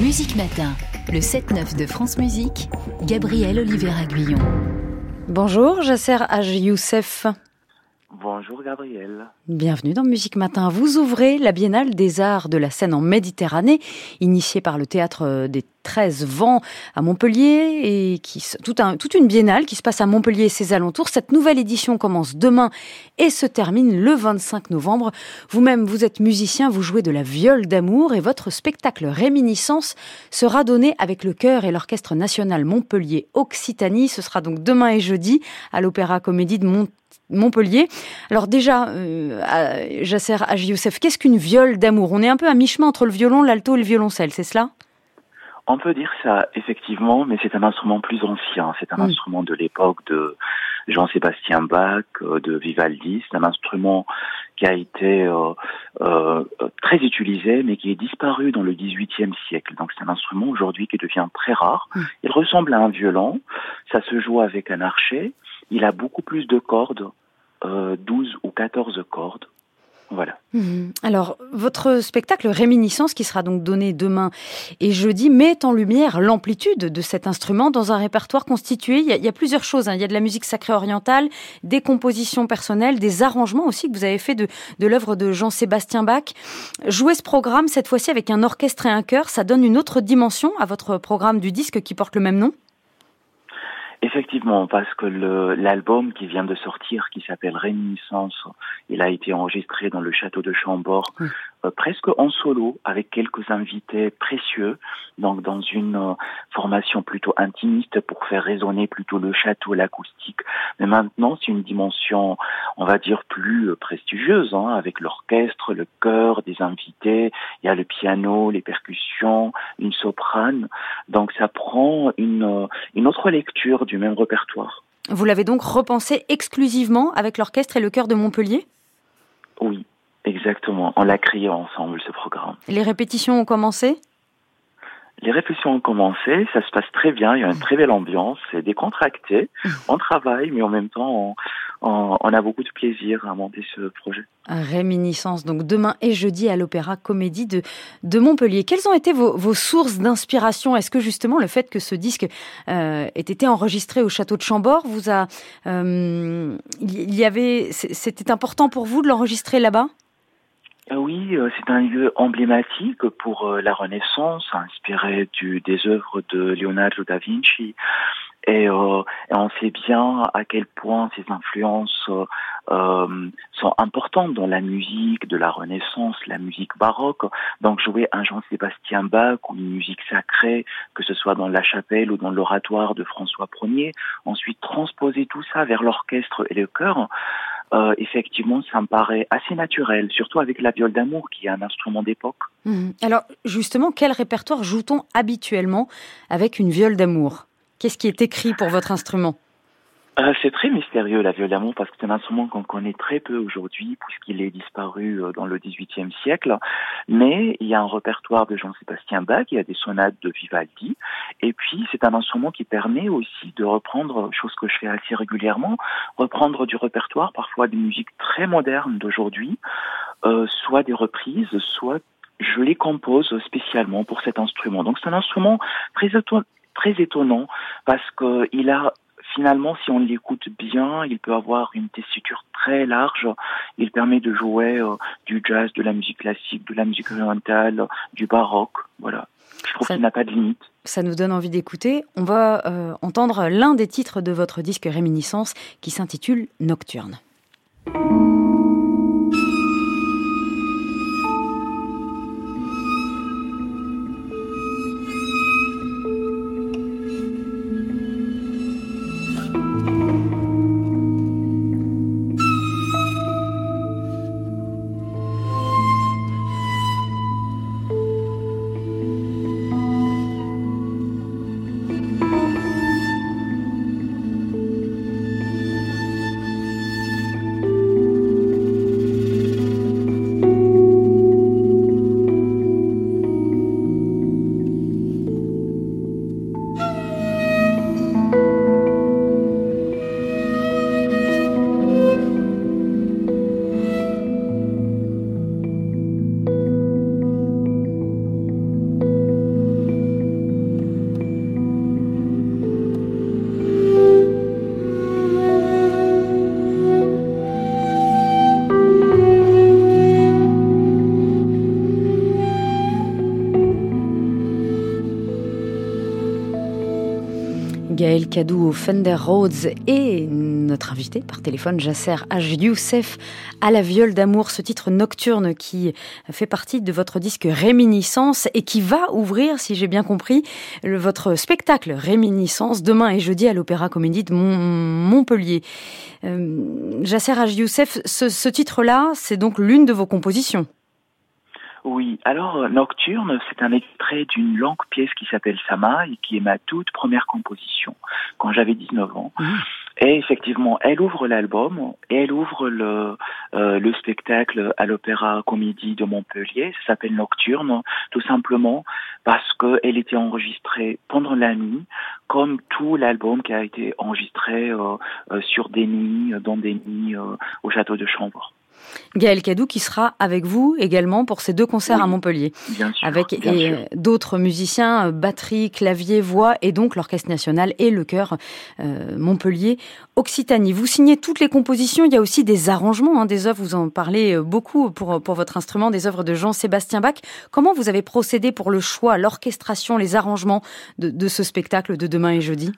Musique Matin, le 7-9 de France Musique, Gabriel Oliver Guyon. Bonjour, Jasser Haj Youssef. Bonjour Gabriel. Bienvenue dans Musique Matin. Vous ouvrez la Biennale des Arts de la scène en Méditerranée, initiée par le Théâtre des 13 Vents à Montpellier, et qui, tout un, toute une biennale qui se passe à Montpellier et ses alentours. Cette nouvelle édition commence demain et se termine le 25 novembre. Vous-même, vous êtes musicien, vous jouez de la viole d'amour et votre spectacle Réminiscence sera donné avec le chœur et l'Orchestre National Montpellier Occitanie. Ce sera donc demain et jeudi à l'Opéra Comédie de Montpellier. Alors déjà, euh, Jasser Haji Youssef, qu'est-ce qu'une viole d'amour? On est un peu à mi-chemin entre le violon, l'alto et le violoncelle, c'est cela? On peut dire ça, effectivement, mais c'est un instrument plus ancien. C'est un mm. instrument de l'époque de Jean-Sébastien Bach, euh, de Vivaldi. C'est un instrument qui a été euh, euh, très utilisé, mais qui est disparu dans le XVIIIe siècle. Donc c'est un instrument aujourd'hui qui devient très rare. Mm. Il ressemble à un violon. Ça se joue avec un archet. Il a beaucoup plus de cordes, euh, 12 ou 14 cordes. Voilà. Mhm. Alors, votre spectacle Réminiscence, qui sera donc donné demain et jeudi, met en lumière l'amplitude de cet instrument dans un répertoire constitué. Il y a, plusieurs choses. Hein. Il y a de la musique sacrée orientale, des compositions personnelles, des arrangements aussi que vous avez fait de, de l'œuvre de Jean-Sébastien Bach. Jouer ce programme, cette fois-ci avec un orchestre et un chœur, ça donne une autre dimension à votre programme du disque qui porte le même nom? Effectivement, parce que l'album qui vient de sortir, qui s'appelle Réminiscence, il a été enregistré dans le château de Chambord, presque en solo, avec quelques invités précieux, donc dans une euh, formation plutôt intimiste pour faire résonner plutôt le château, l'acoustique. Mais maintenant, c'est une dimension, on va dire, plus euh, prestigieuse, hein, avec l'orchestre, le chœur, des invités, il y a le piano, les percussions, une soprane. Donc ça prend une, une autre lecture du même répertoire. Vous l'avez donc repensé exclusivement avec l'orchestre et le chœur de Montpellier? Oui, exactement. On l'a créé ensemble, ce programme. Les répétitions ont commencé? Les répétitions ont commencé, ça se passe très bien, il y a une très belle ambiance, c'est décontracté, on travaille, mais en même temps, on, a beaucoup de plaisir à monter ce projet. Réminiscence, donc demain et jeudi à l'Opéra Comédie de, de Montpellier. Quelles ont été vos, sources d'inspiration? Est-ce que justement le fait que ce disque euh, ait été enregistré au château de Chambord vous a, euh, il y avait, c'était important pour vous de l'enregistrer là-bas? Oui, euh, c'est un lieu emblématique pour euh, la Renaissance, inspiré du, des œuvres de Leonardo da Vinci. Et, on sait bien à quel point ces influences sont importantes dans la musique de la Renaissance, la musique baroque. Donc jouer un Jean-Sébastien Bach ou une musique sacrée, que ce soit dans la chapelle ou dans l'oratoire de François Ier, ensuite transposer tout ça vers l'orchestre et le chœur, euh, effectivement, ça me paraît assez naturel, surtout avec la viole d'amour, qui est un instrument d'époque. Mhm. Alors, justement, quel répertoire joue-t-on habituellement avec une viole d'amour? Qu'est-ce qui est écrit pour votre instrument? Euh, c'est très mystérieux la viole d'amour parce que c'est un instrument qu'on connaît très peu aujourd'hui puisqu'il est disparu euh, dans le XVIIIe siècle. Mais il y a un répertoire de Jean-Sébastien Bach, il y a des sonates de Vivaldi, et puis c'est un instrument qui permet aussi de reprendre, chose que je fais assez régulièrement, reprendre du répertoire, parfois des musiques très modernes d'aujourd'hui, euh, soit des reprises, soit je les compose spécialement pour cet instrument. Donc c'est un instrument très très étonnant parce qu'il a finalement, si on l'écoute bien, il peut avoir une tessiture très large. Il permet de jouer euh, du jazz, de la musique classique, de la musique orientale, du baroque. Voilà. Je trouve qu'il n'a pas de limite. Ça nous donne envie d'écouter. On va euh, entendre l'un des titres de votre disque Réminiscence qui s'intitule Nocturne. Kadou au Fender Rhodes et notre invité par téléphone, Jasser H. Youssef, à la viole d'amour, ce titre nocturne qui fait partie de votre disque Réminiscence et qui va ouvrir, si j'ai bien compris, votre spectacle Réminiscence demain et jeudi à l'Opéra Comédie de Montpellier. Euh, Jasser H. Youssef, ce titre-là, c'est donc l'une de vos compositions. Oui, alors euh, Nocturne, c'est un extrait d'une longue pièce qui s'appelle Sama et qui est ma toute première composition quand j'avais 19 ans. Mmh. Et effectivement, elle ouvre l'album et elle ouvre le, euh, le spectacle à l'Opéra Comédie de Montpellier. Ça s'appelle Nocturne, tout simplement parce qu'elle était enregistrée pendant la nuit, comme tout l'album qui a été enregistré euh, sur des nuits, dans des nuits au château de Chambord. Gaël Cadou qui sera avec vous également pour ces deux concerts à Montpellier. avec d'autres musiciens, euh, batterie, clavier, voix et donc l'Orchestre National et le chœur euh, Montpellier Occitanie. Vous signez toutes les compositions, il y a aussi des arrangements, hein, des œuvres, vous en parlez euh, beaucoup pour, pour votre instrument, des œuvres de Jean-Sébastien Bach. Comment vous avez procédé pour le choix, l'orchestration, les arrangements de, de ce spectacle de demain et jeudi?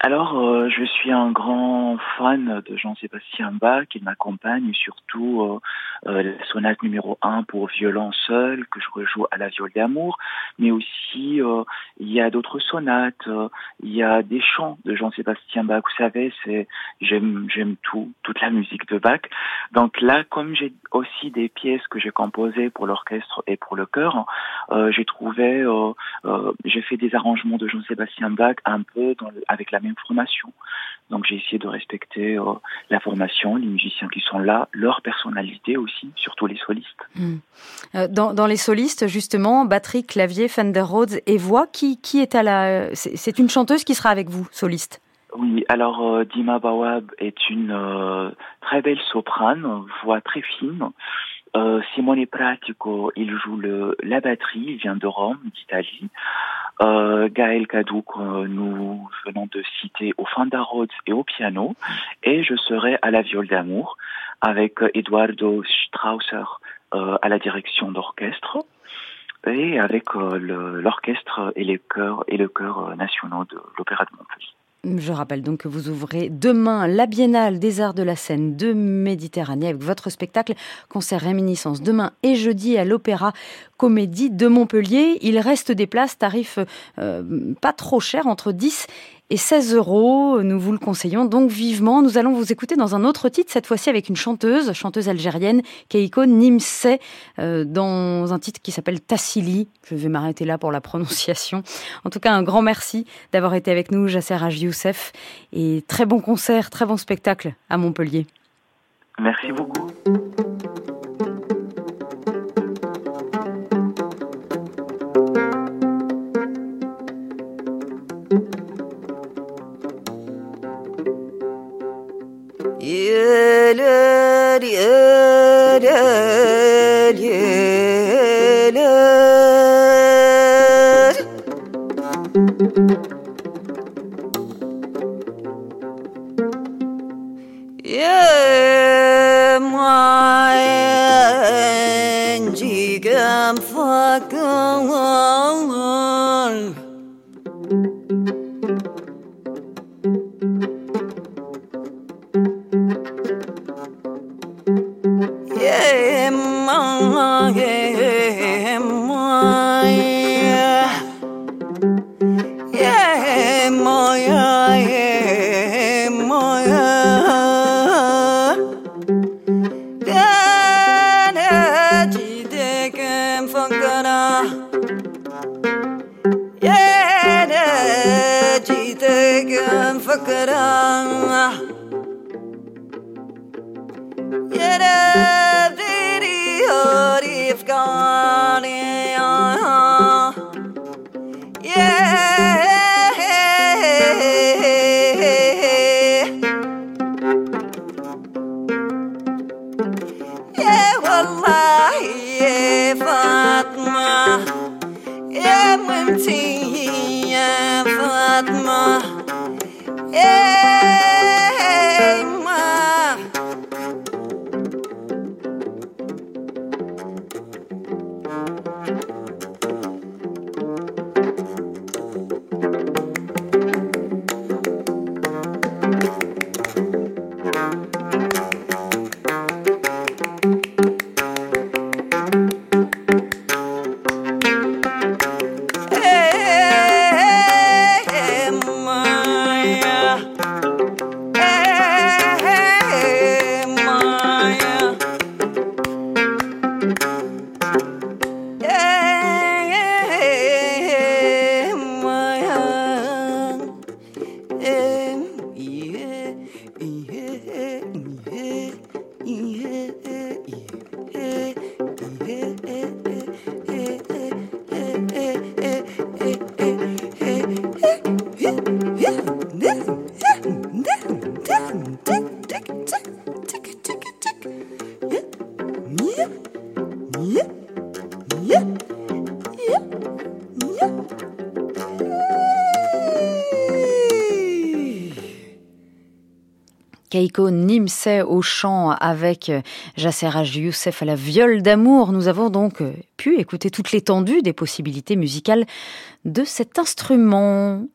Alors, euh, je suis un grand fan de Jean-Sébastien Bach. Il m'accompagne surtout euh, euh, la sonate numéro 1 pour violon seul que je rejoue à la viole d'amour, mais aussi il y a d'autres sonates, il y a des chants de Jean-Sébastien Bach. Vous savez, c'est j'aime j'aime tout, toute la musique de Bach. Donc là, comme j'ai aussi des pièces que j'ai composées pour l'orchestre et pour le chœur, j'ai trouvé, j'ai fait des arrangements de Jean-Sébastien Bach un peu dans avec la formation. Donc j'ai essayé de respecter euh, la formation, les musiciens qui sont là, leur personnalité aussi, surtout les solistes. Hmm. Euh, dans, les solistes, justement, batterie, clavier, Fender Rhodes et voix, qui, qui est à la... C'est une chanteuse qui sera avec vous, soliste? Oui, alors euh, Dima Bawab est une très belle soprane, voix très fine. Simone Pratico, il joue la batterie, il vient de Rome, d'Italie. Euh, Gaël Cadou, nous venons de citer au Fanda Rhodes et au piano, et je serai à la viole d'amour avec Eduardo Strausser euh, à la direction d'orchestre et avec euh, l'orchestre et les le chœur national de l'Opéra de Montpellier. Je rappelle donc que vous ouvrez demain la Biennale des Arts de la Scène de Méditerranée avec votre spectacle Concert Réminiscence demain et jeudi à l'Opéra Comédie de Montpellier. Il reste des places, tarifs euh, pas trop chers, entre 10 et 16 euros. Nous vous le conseillons donc vivement. Nous allons vous écouter dans un autre titre, cette fois-ci avec une chanteuse, chanteuse algérienne, Keiko Nimse, euh, dans un titre qui s'appelle Tassili. Je vais m'arrêter là pour la prononciation. En tout cas, un grand merci d'avoir été avec nous, Jasser Haj Youssef. Et très bon concert, très bon spectacle à Montpellier. Merci beaucoup. Uh, yeah, yeah. yeah. Sarah. Keiko Nimse au chant avec Jasser Youssef à la viole d'amour. Nous avons donc pu écouter toute l'étendue des possibilités musicales de cet instrument.